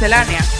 Miscelánea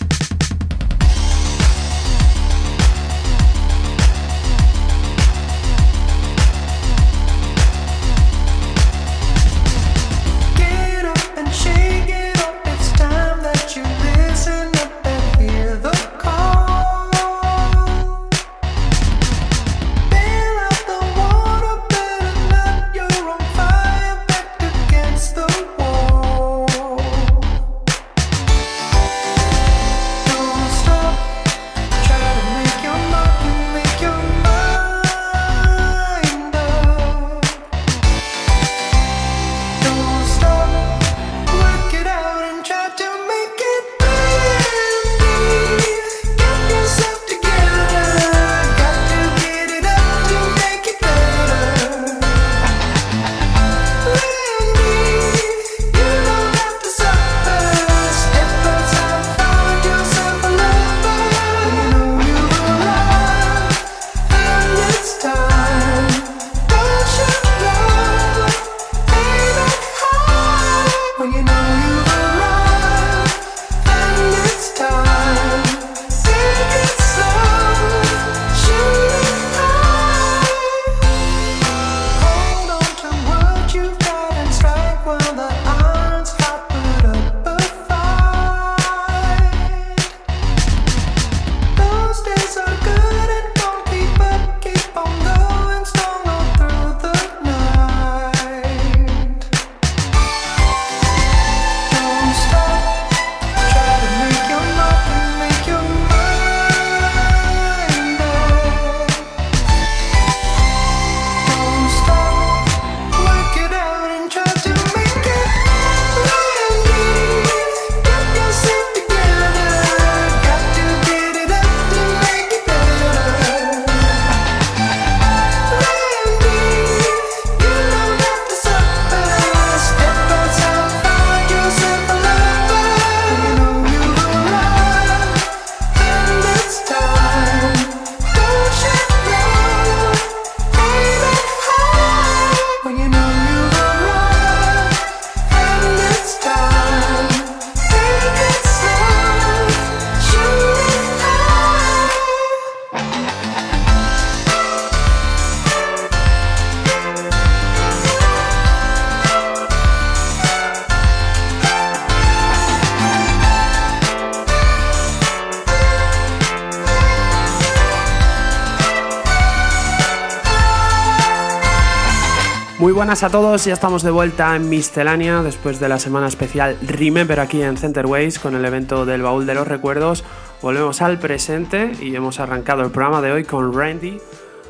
Buenas a todos, ya estamos de vuelta en Miscelánea después de la semana especial Remember aquí en Centerways con el evento del Baúl de los Recuerdos. Volvemos al presente y hemos arrancado el programa de hoy con Randy,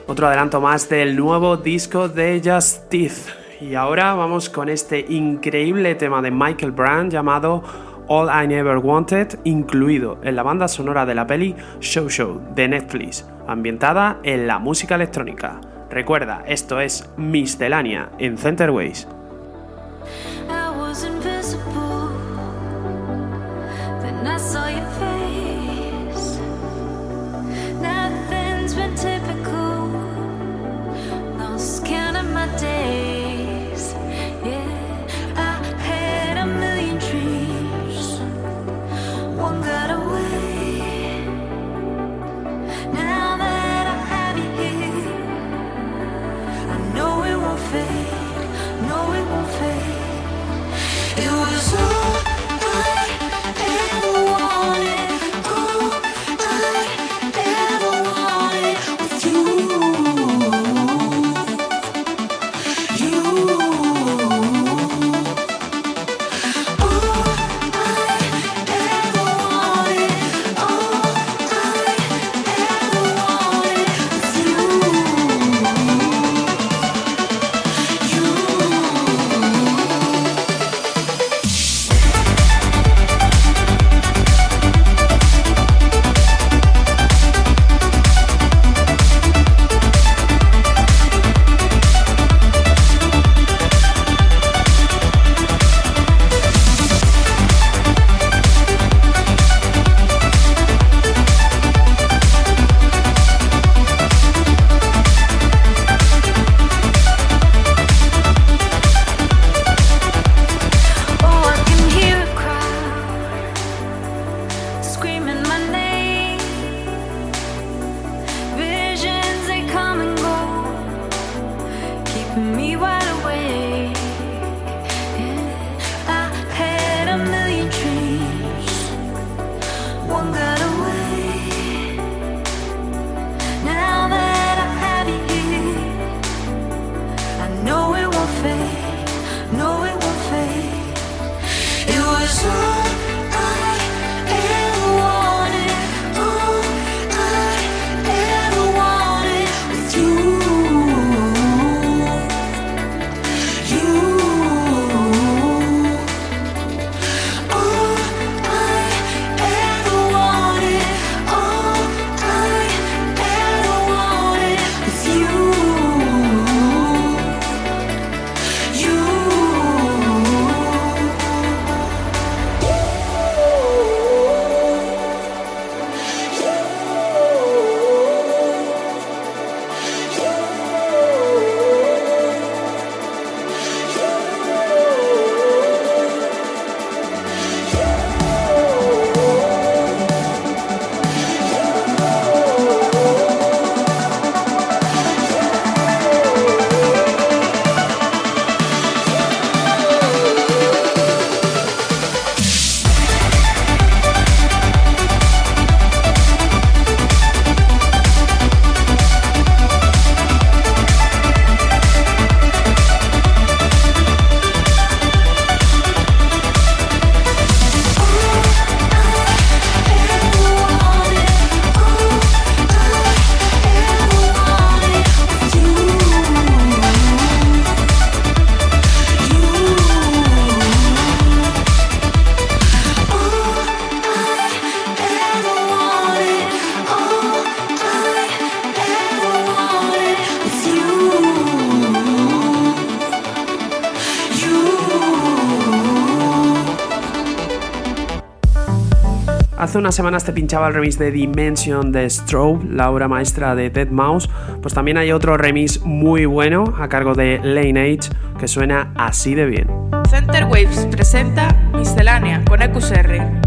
otro adelanto más del nuevo disco de Justice. Y ahora vamos con este increíble tema de Michael Brand llamado All I Never Wanted, incluido en la banda sonora de la peli Show Show de Netflix, ambientada en la música electrónica. Recuerda, esto es Miscelánea en Centerways. Hace unas semanas te pinchaba el remix de Dimension de Strobe, la obra maestra de Dead Mouse. Pues también hay otro remix muy bueno a cargo de Lane Age que suena así de bien. Center Waves presenta Miscelánea con EQSR.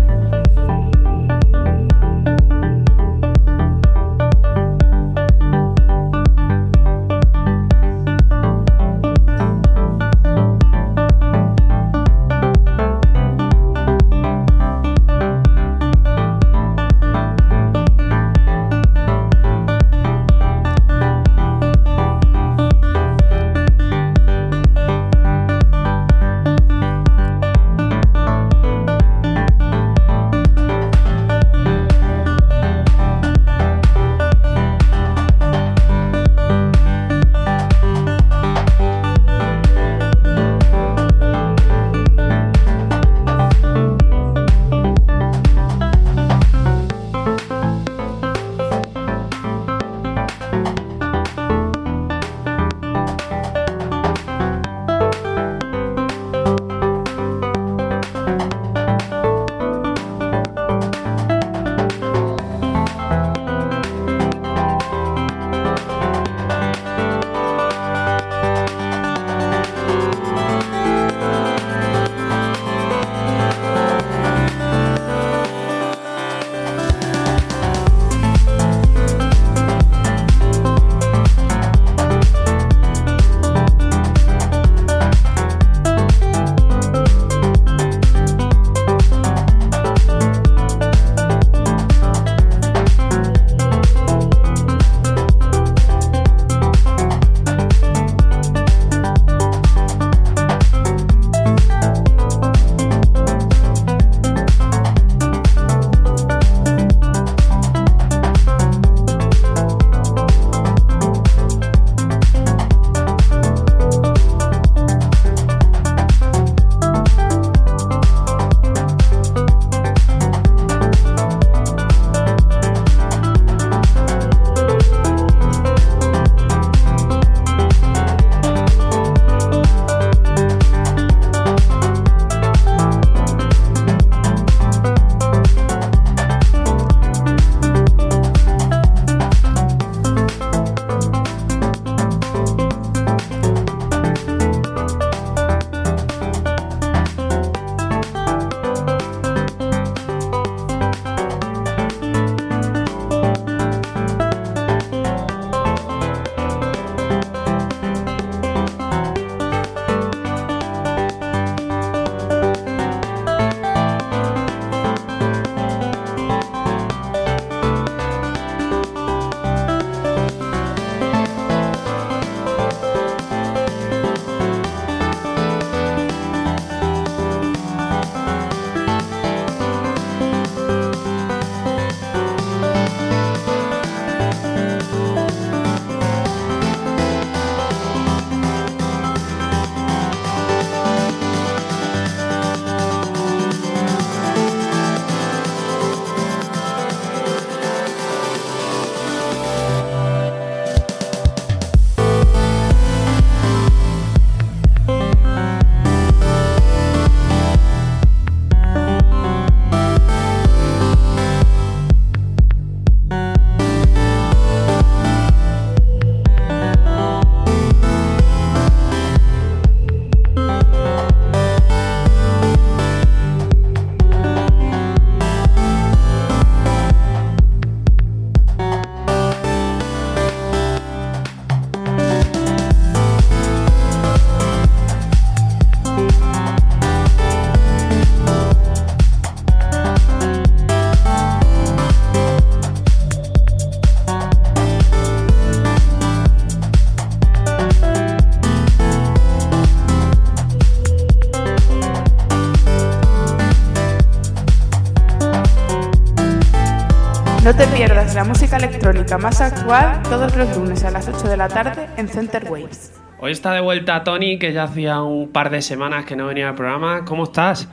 No te pierdas la música electrónica más actual todos los lunes a las 8 de la tarde en Center Waves. Hoy está de vuelta Tony, que ya hacía un par de semanas que no venía al programa. ¿Cómo estás?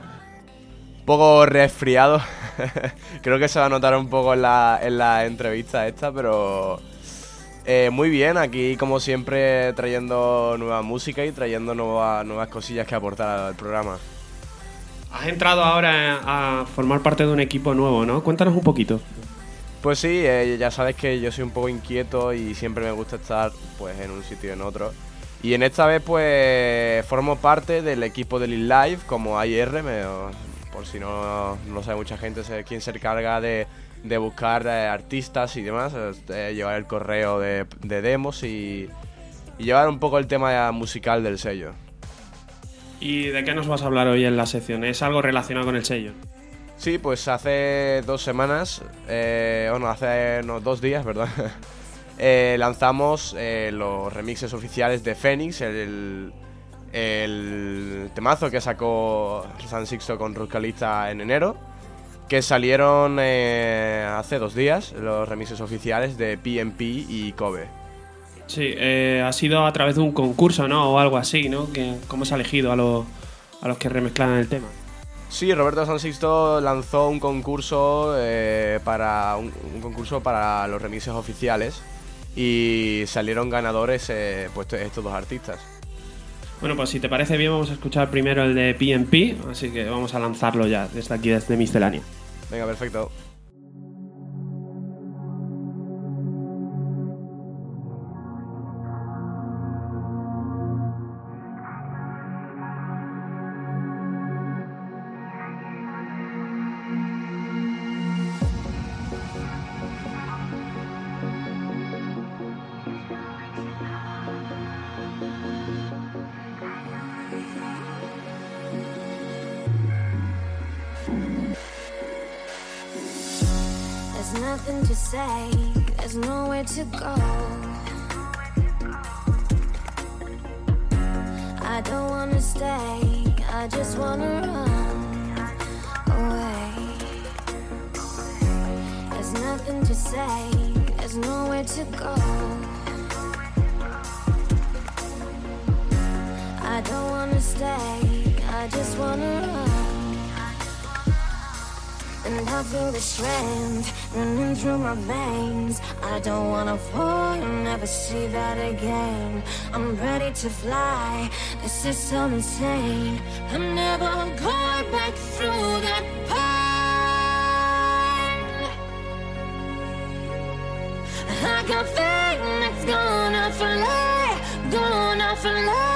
Un poco resfriado. Creo que se va a notar un poco en la, en la entrevista esta, pero eh, muy bien. Aquí, como siempre, trayendo nueva música y trayendo nuevas cosillas que aportar al programa. Has entrado ahora a formar parte de un equipo nuevo, ¿no? Cuéntanos un poquito. Pues sí, eh, ya sabes que yo soy un poco inquieto y siempre me gusta estar pues en un sitio y en otro. Y en esta vez pues formo parte del equipo de Lil Live como IR, por si no, lo sabe mucha gente, quién se encarga de, buscar eh, artistas y demás, llevar el correo de, demos y, y, llevar un poco el tema musical del sello. ¿Y de qué nos vas a hablar hoy en la sección? ¿Es algo relacionado con el sello? Sí, pues hace dos semanas, eh, bueno, hace dos días, ¿verdad? Eh, lanzamos eh, los remixes oficiales de Phoenix, el, temazo que sacó San Sixto con Ruscalista en enero, que salieron hace dos días, los remixes oficiales de PMP y Kobe. Sí, ha sido a través de un concurso, ¿no? O algo así, ¿no? ¿Cómo se ha elegido a, a los que remezclan el tema? Sí, Roberto San Sixto lanzó un concurso eh, para un, concurso para los remixes oficiales y salieron ganadores eh, pues estos dos artistas. Bueno, pues si te parece bien vamos a escuchar primero el de PNP, así que vamos a lanzarlo ya desde aquí, desde Miscelánea. Venga, perfecto. I just wanna run away. There's nothing to say, there's nowhere to go. I don't wanna stay, I just wanna run. I feel the strength running through my veins. I don't wanna fall and never see that again. I'm ready to fly. This is so insane. I'm never going back through that pain. I got faith that's gonna fly, gonna fly.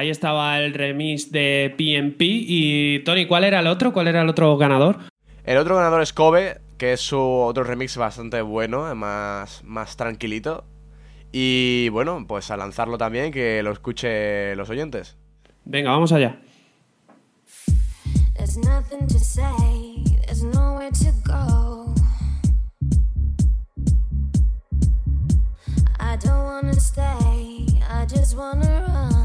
Ahí estaba el remix de PMP. Y Tony, ¿cuál era el otro? ¿Cuál era el otro ganador? El otro ganador es Kobe, que es su otro remix bastante bueno, más, más tranquilito. Y bueno, pues a lanzarlo también, que lo escuche los oyentes. Venga, vamos allá. I don't wanna stay, I just wanna run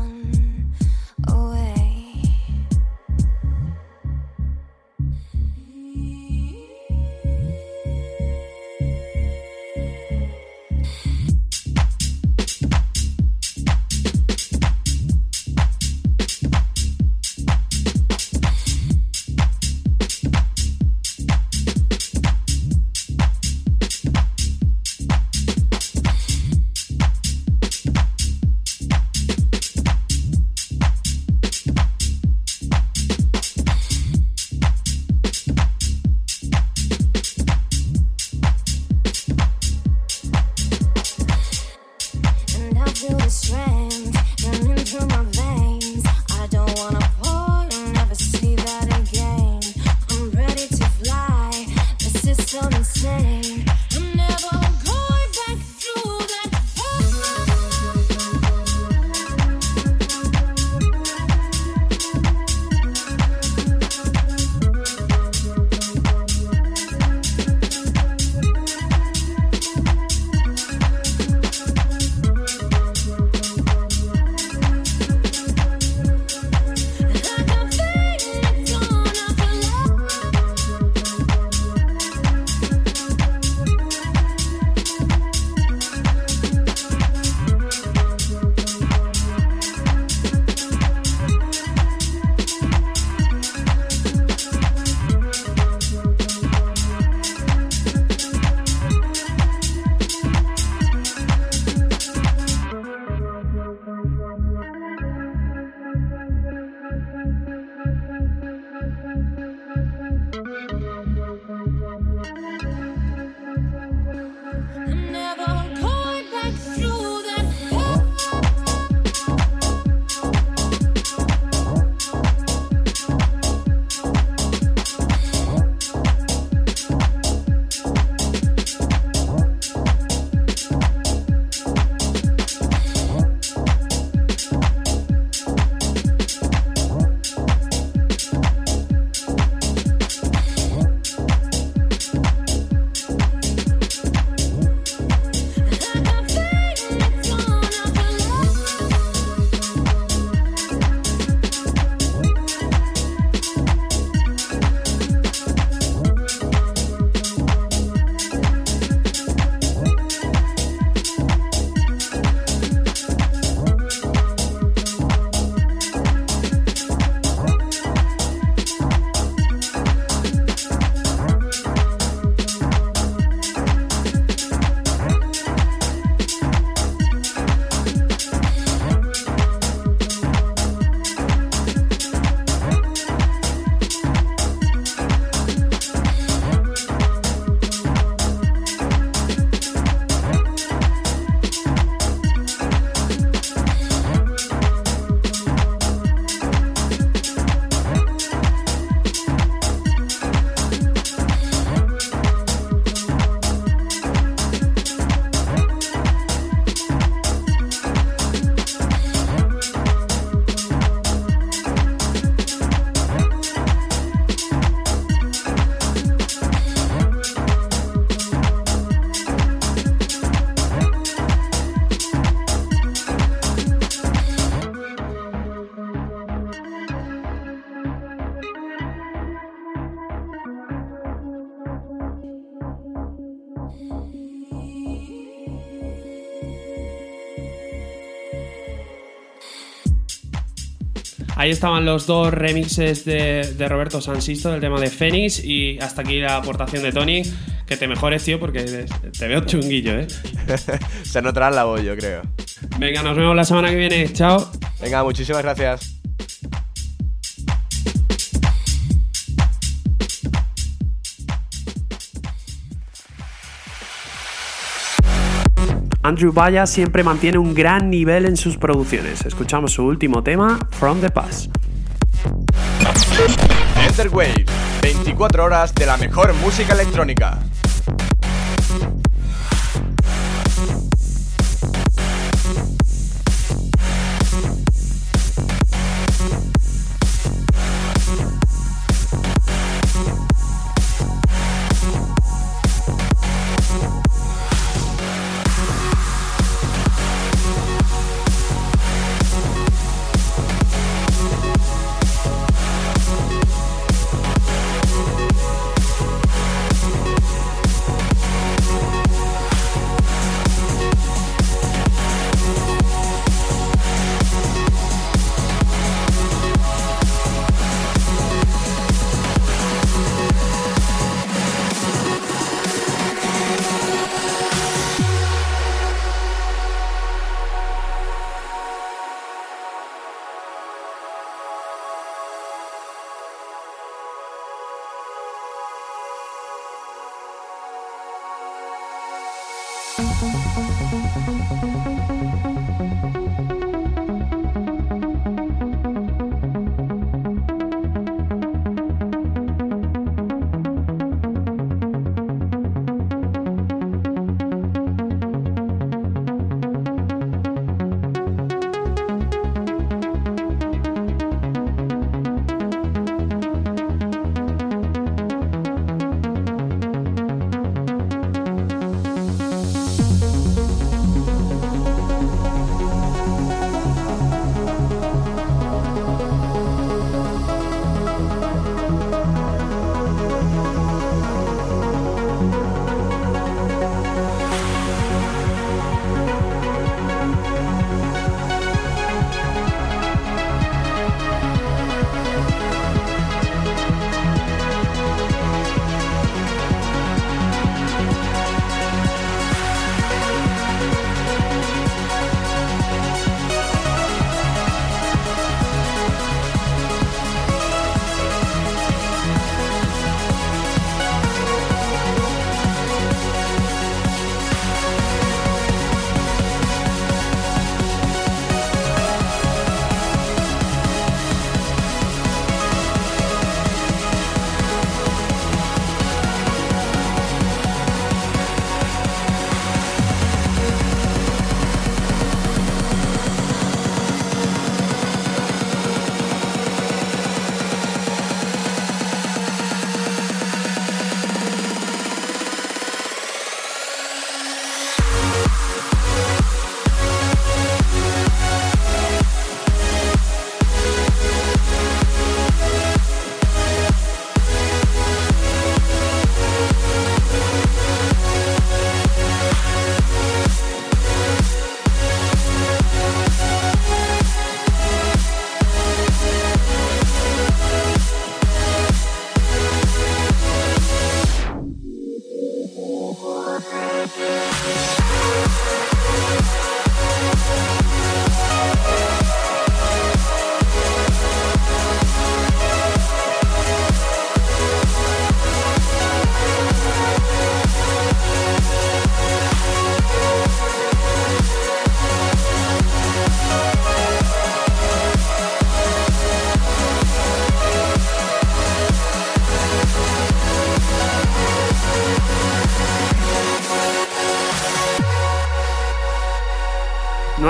Ahí estaban los dos remixes de, Roberto Sansisto del tema de Fénix y hasta aquí la aportación de Tony. Que te mejores, tío, porque te veo chunguillo, ¿eh? Se notará la voz, yo creo. Venga, nos vemos la semana que viene. Chao. Venga, muchísimas gracias. Andrew Baya siempre mantiene un gran nivel en sus producciones. Escuchamos su último tema, From the Past. Enterwave, 24 horas de la mejor música electrónica.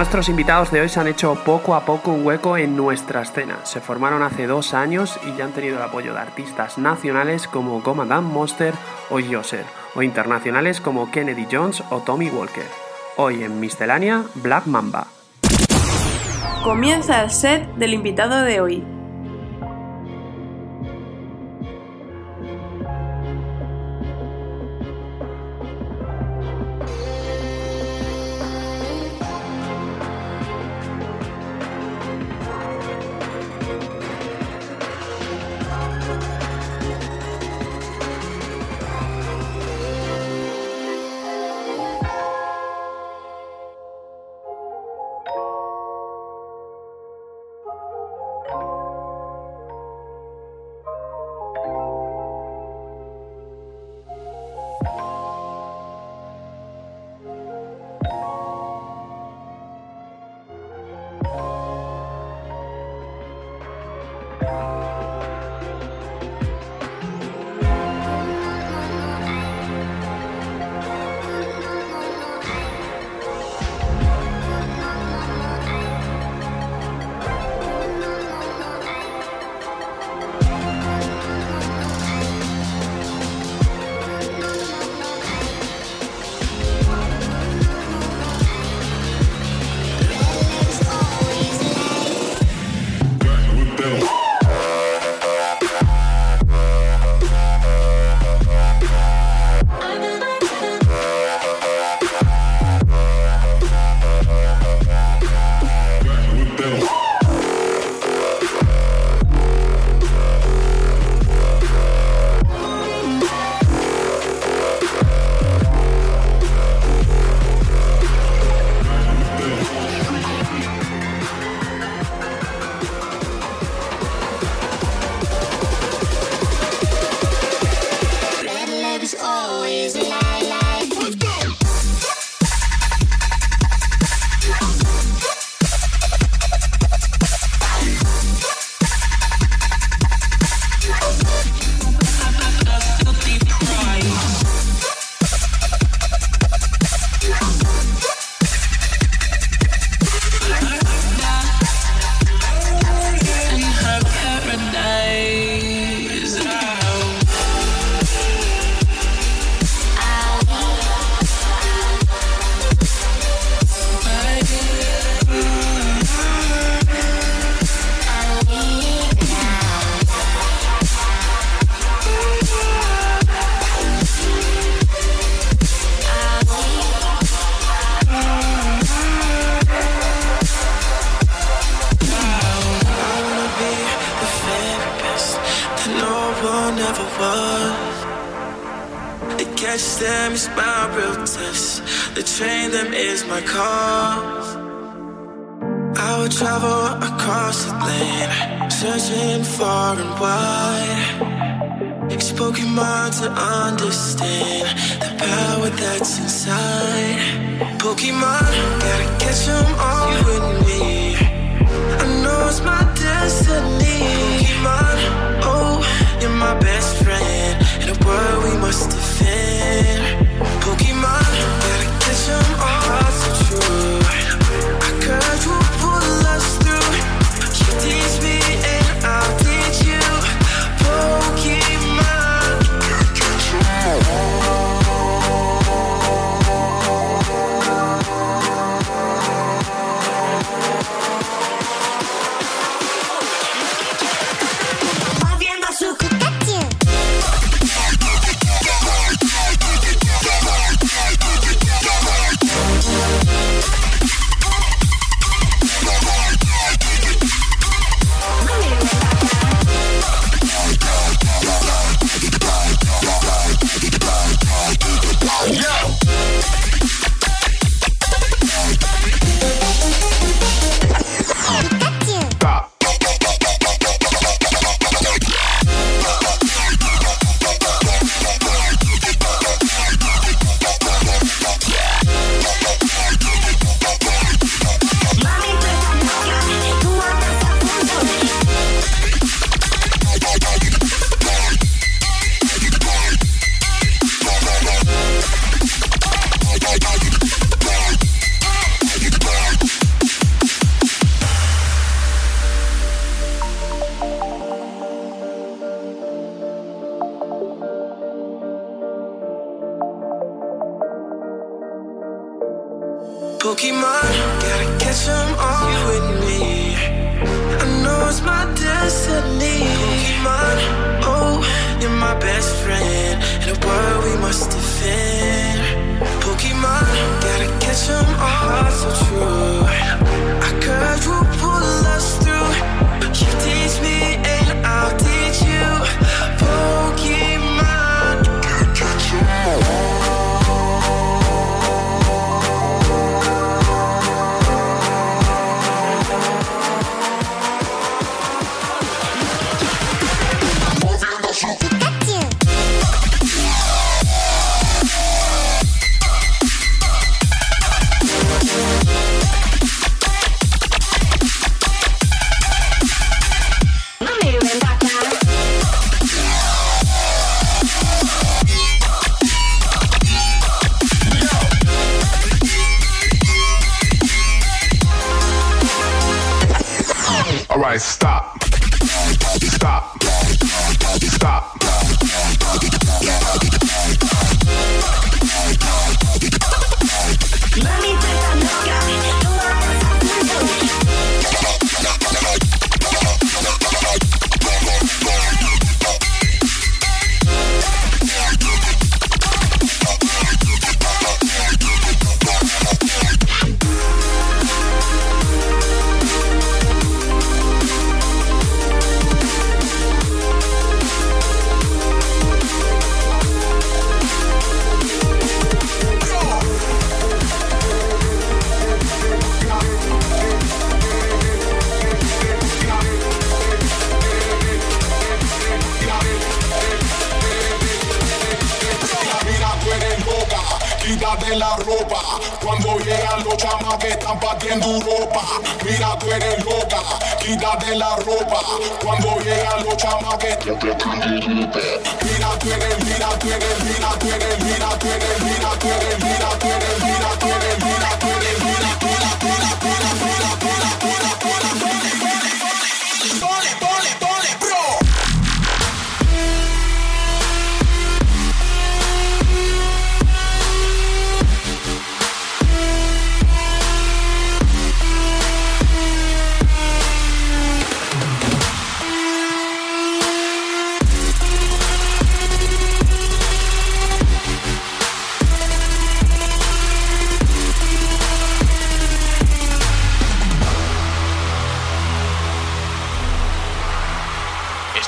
Nuestros invitados de hoy se han hecho poco a poco un hueco en nuestra escena. Se formaron hace dos años y ya han tenido el apoyo de artistas nacionales como Commandant Monster o Yoser, o internacionales como Kennedy Jones o Tommy Walker. Hoy en Miscelánea, Black Mamba. Comienza el set del invitado de hoy.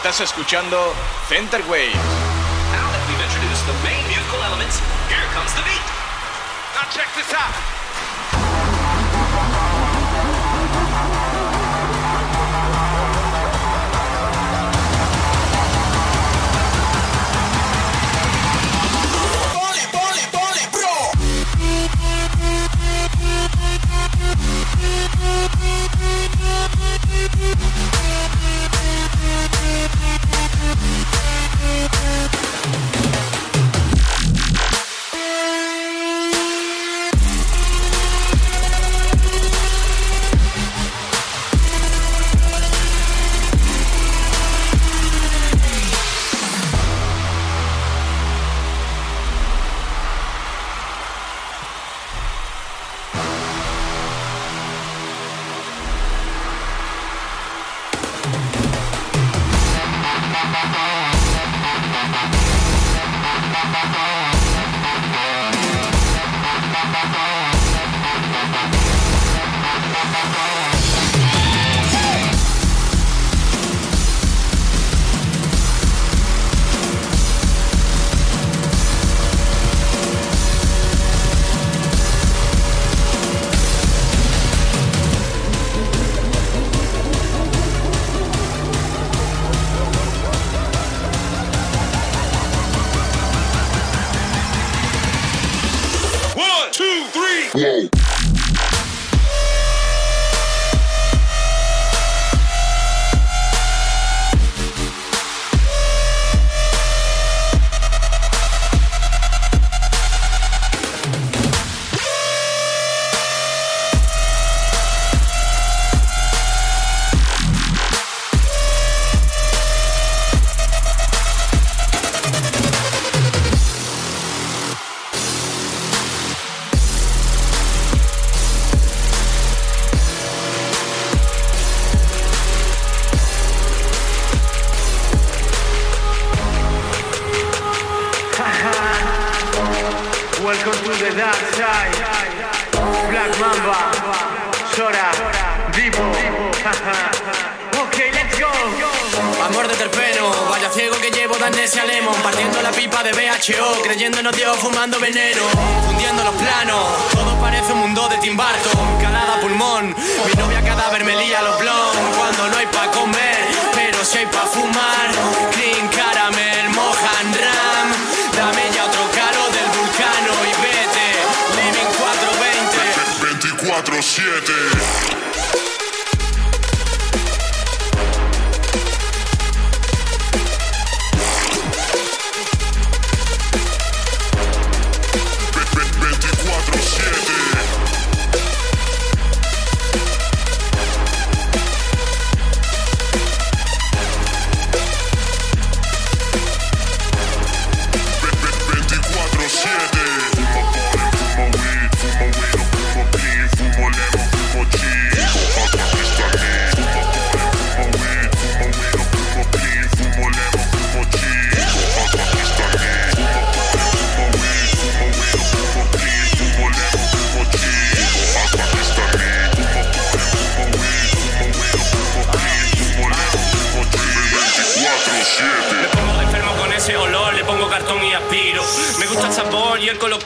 Estás escuchando Center Waves. Now that we've introduced the main musical elements, here comes the beat. Now check this out.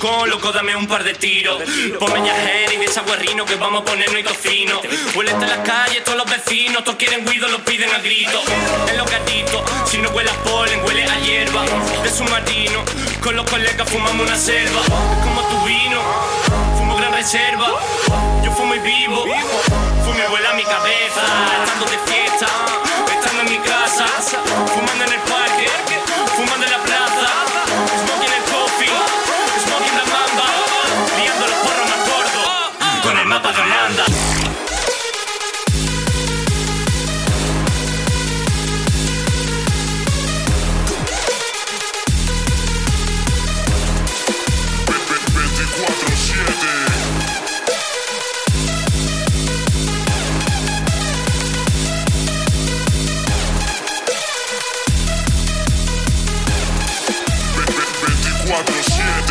Y colocón, loco, dame un par de tiros. Ponme ya Henning, esa guarrino que vamos a ponernos y tocino. Huele en las calles, todos los vecinos, todos quieren guido, lo piden a grito. Es lo gatito, si no huele a polen, huele a hierba. De submarino, con los colegas fumamos una selva. Es como tu vino, fumo gran reserva. Yo fumo y vivo, fumo y vuela mi cabeza. Estando de fiesta, estando en mi casa, fumando en el parque,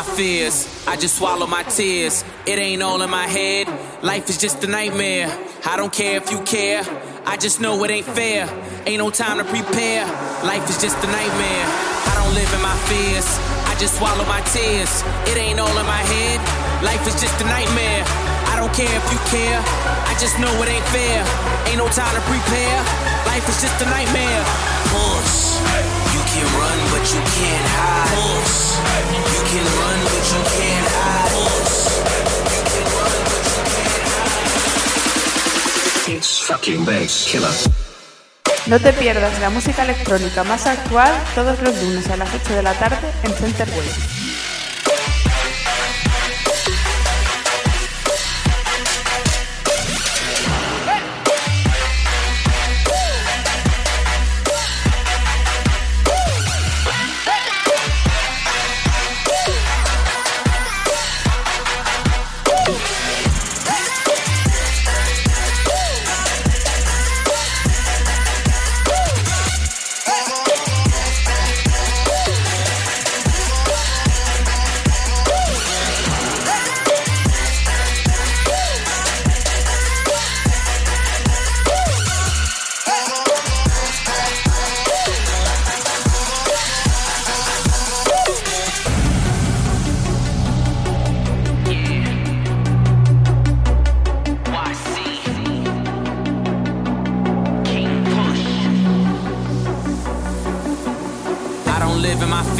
my fears. I just swallow my tears. It ain't all in my head. Life is just a nightmare. I don't care if you care. I just know it ain't fair. Ain't no time to prepare. Life is just a nightmare. I don't live in my fears. I just swallow my tears. It ain't all in my head. Life is just a nightmare. I don't care if you care. I just know it ain't fair. Ain't no time to prepare. Life is just a nightmare. Push. You can run, but you can't hide. Push. You can run, but you can't hide. Push. You can run, but you can't hide. It's fucking bass killer. No te pierdas la música electrónica más actual todos los lunes a las 8 de la tarde en Center Wave.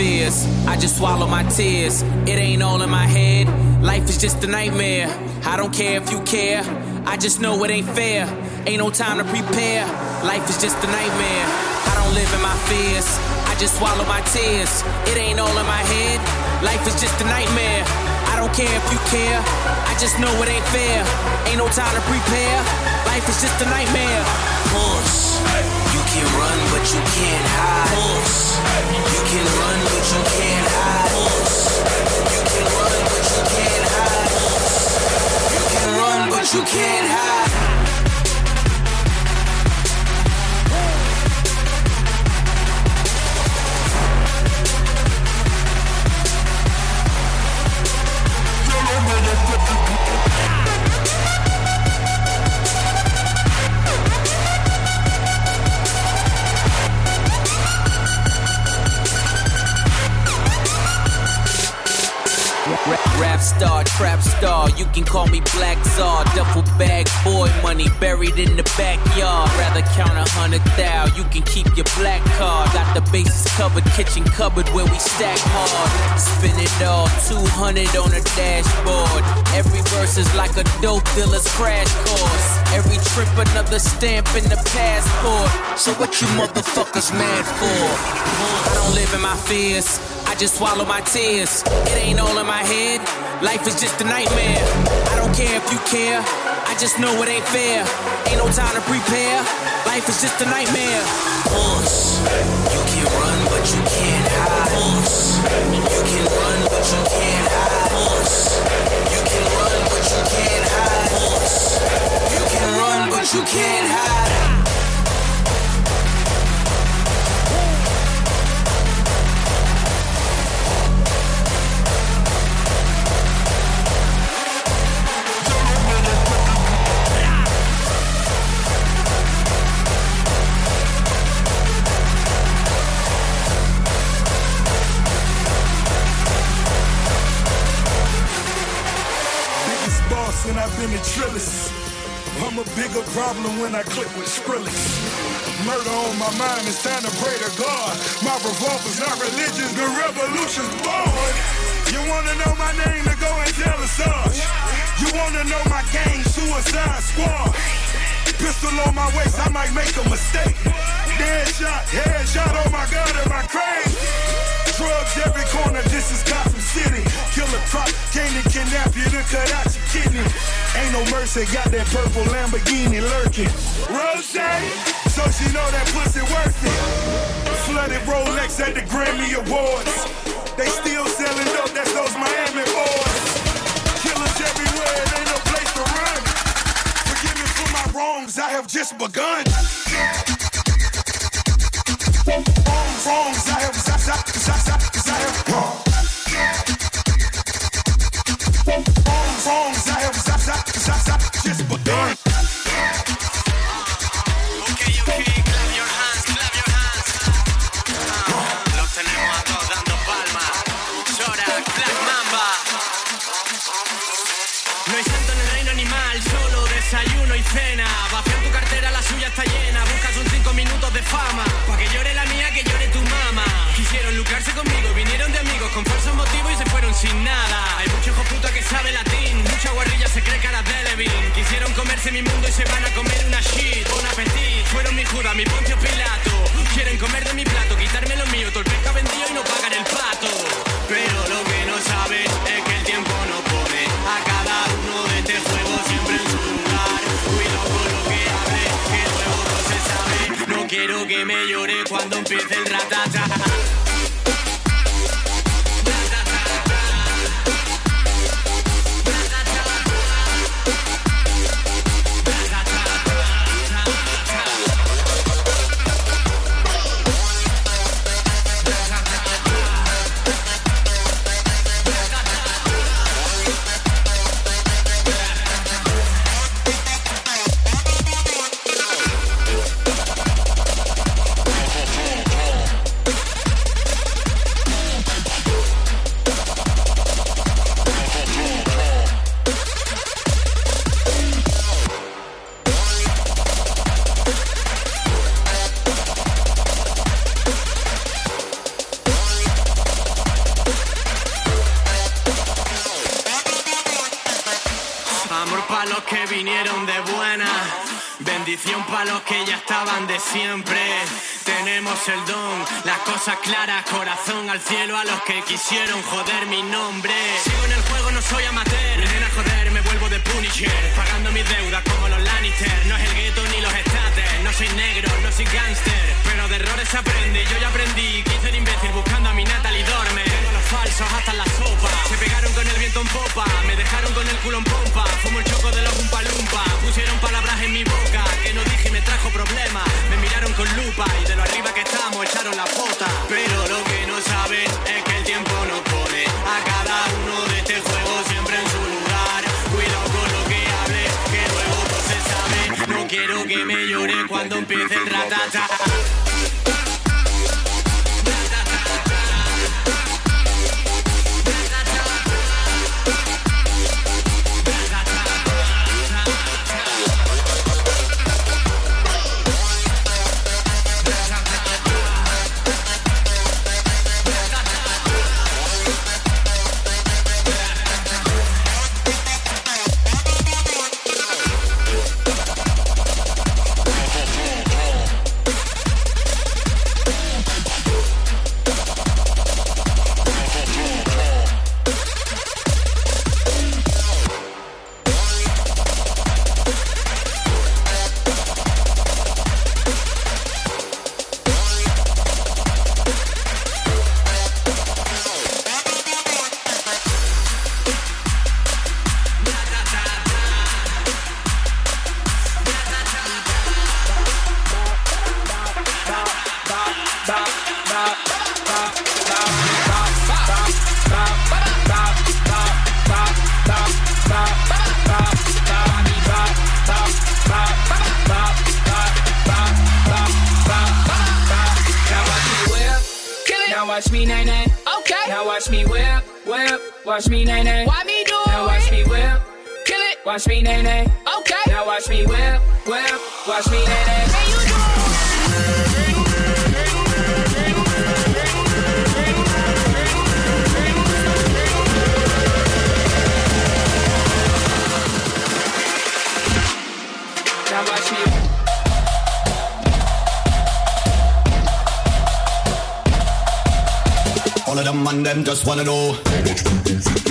Fears. I just swallow my tears. It ain't all in my head. Life is just a nightmare. I don't care if you care. I just know it ain't fair. Ain't no time to prepare. Life is just a nightmare. I don't live in my fears. I just swallow my tears. It ain't all in my head. Life is just a nightmare. I don't care if you care. I just know it ain't fair. Ain't no time to prepare. Life is just a nightmare. Push. You can run, but you can't hide. You can run, but you can't hide. You can run, but you can't hide. You can run, but you can't hide. Trap star, you can call me Black Czar. Duffel bag, boy money buried in the backyard. Rather count a hundred thou, you can keep your black card. Got the bases covered, kitchen cupboard where we stack hard. Spin it all, 200 on the dashboard. Every verse is like a dope dealer's crash course. Every trip another stamp in the passport. So what you motherfuckers mad for? I don't live in my fears. I just swallow my tears. It ain't all in my head. Life is just a nightmare. I don't care if you care. I just know it ain't fair. Ain't no time to prepare. Life is just a nightmare. escena. Vacía tu cartera, la suya está llena. Buscas un 5 minutos de fama. Pa' que llore la mía, que llore tu mamá. Quisieron lucrarse conmigo, vinieron de amigos con falsos motivos y se fueron sin nada. Hay mucho hijo puta que sabe latín. Mucha guarrilla se cree cara de Levin. Quisieron comerse mi mundo y se van a comer una shit. Un apetito. Fueron mi jura, mi punto a los que quisieron joder mi nombre. Sigo en el juego, no soy amateur them man them just wanna know.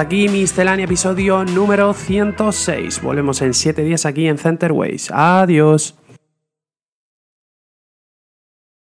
Hasta aquí Miscelánea, episodio número 106. Volvemos en 7 días aquí en Centerways. Adiós.